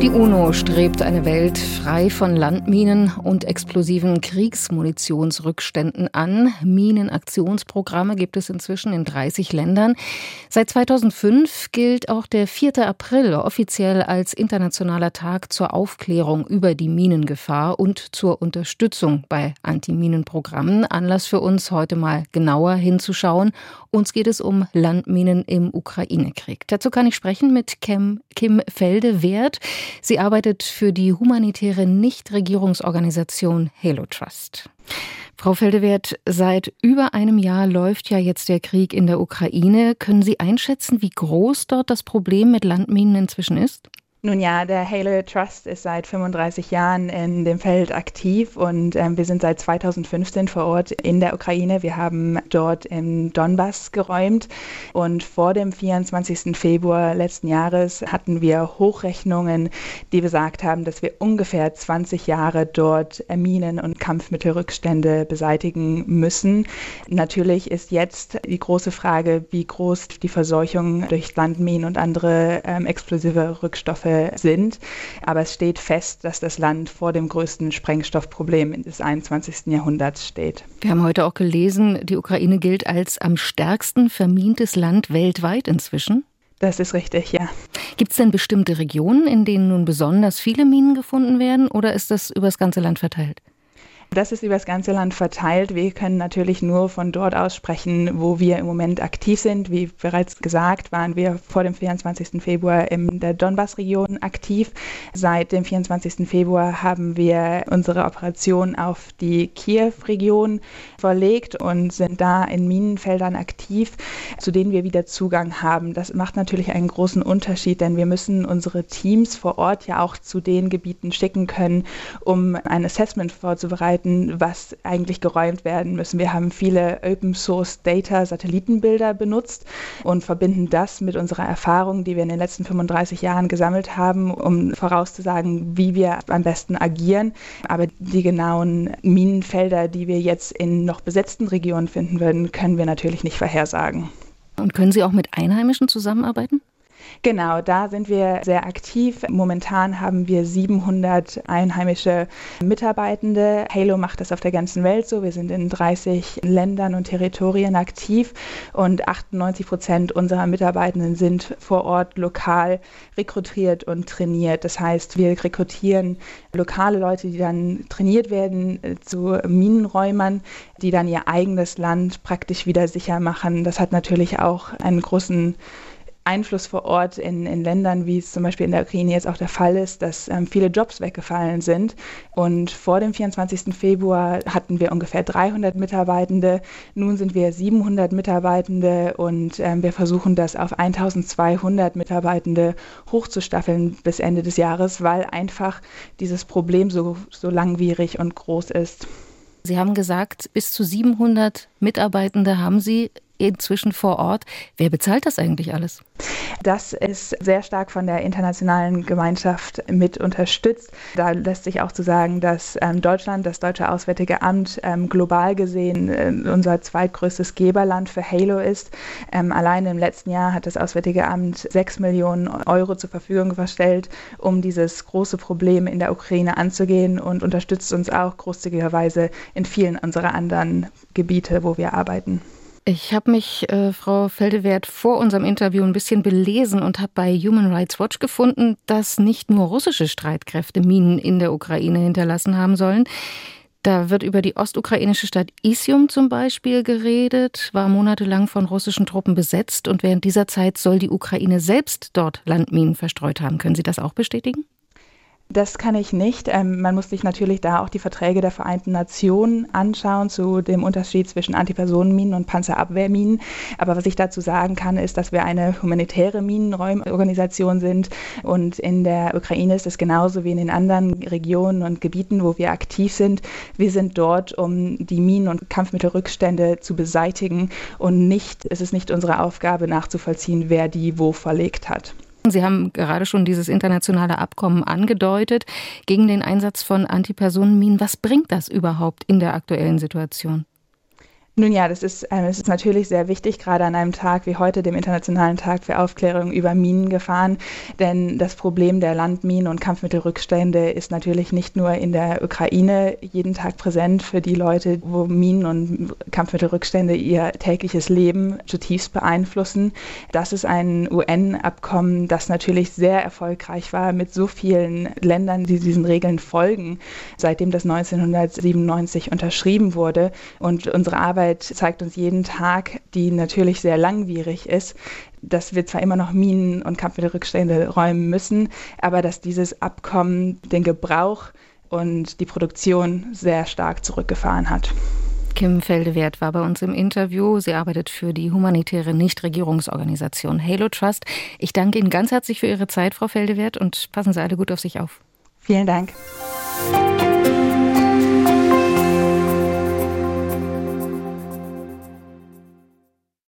Die UNO strebt eine Welt frei von Landminen und explosiven Kriegsmunitionsrückständen an. Minenaktionsprogramme gibt es inzwischen in 30 Ländern. Seit 2005 gilt auch der 4. April offiziell als internationaler Tag zur Aufklärung über die Minengefahr und zur Unterstützung bei Antiminenprogrammen. Anlass für uns heute mal genauer hinzuschauen. Uns geht es um Landminen im Ukraine-Krieg. Dazu kann ich sprechen mit Kim, Felde-Wert. Sie arbeitet für die humanitäre Nichtregierungsorganisation Halo Trust. Frau Feldewert, seit über einem Jahr läuft ja jetzt der Krieg in der Ukraine. Können Sie einschätzen, wie groß dort das Problem mit Landminen inzwischen ist? Nun ja, der Halo Trust ist seit 35 Jahren in dem Feld aktiv und ähm, wir sind seit 2015 vor Ort in der Ukraine. Wir haben dort im Donbass geräumt und vor dem 24. Februar letzten Jahres hatten wir Hochrechnungen, die besagt haben, dass wir ungefähr 20 Jahre dort Minen- und Kampfmittelrückstände beseitigen müssen. Natürlich ist jetzt die große Frage, wie groß die Verseuchung durch Landminen und andere ähm, explosive Rückstoffe sind. Aber es steht fest, dass das Land vor dem größten Sprengstoffproblem des 21. Jahrhunderts steht. Wir haben heute auch gelesen, die Ukraine gilt als am stärksten vermintes Land weltweit inzwischen. Das ist richtig, ja. Gibt es denn bestimmte Regionen, in denen nun besonders viele Minen gefunden werden oder ist das über das ganze Land verteilt? Das ist über das ganze Land verteilt. Wir können natürlich nur von dort aus sprechen, wo wir im Moment aktiv sind. Wie bereits gesagt, waren wir vor dem 24. Februar in der Donbass-Region aktiv. Seit dem 24. Februar haben wir unsere Operation auf die Kiew-Region verlegt und sind da in Minenfeldern aktiv, zu denen wir wieder Zugang haben. Das macht natürlich einen großen Unterschied, denn wir müssen unsere Teams vor Ort ja auch zu den Gebieten schicken können, um ein Assessment vorzubereiten Möglichkeiten, was eigentlich geräumt werden müssen. Wir haben viele Open Source Data Satellitenbilder benutzt und verbinden das mit unserer Erfahrung, die wir in den letzten 35 Jahren gesammelt haben, um vorauszusagen, wie wir am besten agieren. Aber die genauen Minenfelder, die wir jetzt in noch besetzten Regionen finden würden, können wir natürlich nicht vorhersagen. Und können Sie auch mit Einheimischen zusammenarbeiten? Genau, da sind wir sehr aktiv. Momentan haben wir 700 einheimische Mitarbeitende. Halo macht das auf der ganzen Welt so. Wir sind in 30 Ländern und Territorien aktiv und 98 Prozent unserer Mitarbeitenden sind vor Ort lokal rekrutiert und trainiert. Das heißt, wir rekrutieren lokale Leute, die dann trainiert werden äh, zu Minenräumern, die dann ihr eigenes Land praktisch wieder sicher machen. Das hat natürlich auch einen großen Einfluss vor Ort in, in Ländern, wie es zum Beispiel in der Ukraine jetzt auch der Fall ist, dass ähm, viele Jobs weggefallen sind. Und vor dem 24. Februar hatten wir ungefähr 300 Mitarbeitende. Nun sind wir 700 Mitarbeitende und ähm, wir versuchen das auf 1200 Mitarbeitende hochzustaffeln bis Ende des Jahres, weil einfach dieses Problem so, so langwierig und groß ist. Sie haben gesagt, bis zu 700 Mitarbeitende haben Sie inzwischen vor Ort. Wer bezahlt das eigentlich alles? Das ist sehr stark von der internationalen Gemeinschaft mit unterstützt. Da lässt sich auch zu sagen, dass ähm, Deutschland, das Deutsche Auswärtige Amt, ähm, global gesehen äh, unser zweitgrößtes Geberland für Halo ist. Ähm, allein im letzten Jahr hat das Auswärtige Amt sechs Millionen Euro zur Verfügung gestellt, um dieses große Problem in der Ukraine anzugehen und unterstützt uns auch großzügigerweise in vielen unserer anderen Gebiete, wo wir arbeiten. Ich habe mich, äh, Frau Feldewert, vor unserem Interview ein bisschen belesen und habe bei Human Rights Watch gefunden, dass nicht nur russische Streitkräfte Minen in der Ukraine hinterlassen haben sollen. Da wird über die ostukrainische Stadt Isium zum Beispiel geredet, war monatelang von russischen Truppen besetzt und während dieser Zeit soll die Ukraine selbst dort Landminen verstreut haben. Können Sie das auch bestätigen? Das kann ich nicht. Ähm, man muss sich natürlich da auch die Verträge der Vereinten Nationen anschauen zu dem Unterschied zwischen Antipersonenminen und Panzerabwehrminen. Aber was ich dazu sagen kann, ist, dass wir eine humanitäre Minenräumorganisation sind. Und in der Ukraine ist es genauso wie in den anderen Regionen und Gebieten, wo wir aktiv sind. Wir sind dort, um die Minen- und Kampfmittelrückstände zu beseitigen. Und nicht, es ist nicht unsere Aufgabe nachzuvollziehen, wer die wo verlegt hat. Sie haben gerade schon dieses internationale Abkommen angedeutet gegen den Einsatz von Antipersonenminen. Was bringt das überhaupt in der aktuellen Situation? Nun ja, das ist, äh, das ist natürlich sehr wichtig, gerade an einem Tag wie heute, dem Internationalen Tag für Aufklärung über Minengefahren. Denn das Problem der Landminen und Kampfmittelrückstände ist natürlich nicht nur in der Ukraine jeden Tag präsent für die Leute, wo Minen und Kampfmittelrückstände ihr tägliches Leben zutiefst beeinflussen. Das ist ein UN-Abkommen, das natürlich sehr erfolgreich war mit so vielen Ländern, die diesen Regeln folgen, seitdem das 1997 unterschrieben wurde. Und unsere Arbeit Arbeit zeigt uns jeden Tag, die natürlich sehr langwierig ist, dass wir zwar immer noch Minen und Kampfmittelrückstände räumen müssen, aber dass dieses Abkommen den Gebrauch und die Produktion sehr stark zurückgefahren hat. Kim Feldewert war bei uns im Interview. Sie arbeitet für die humanitäre Nichtregierungsorganisation Halo Trust. Ich danke Ihnen ganz herzlich für Ihre Zeit, Frau Feldewert, und passen Sie alle gut auf sich auf. Vielen Dank.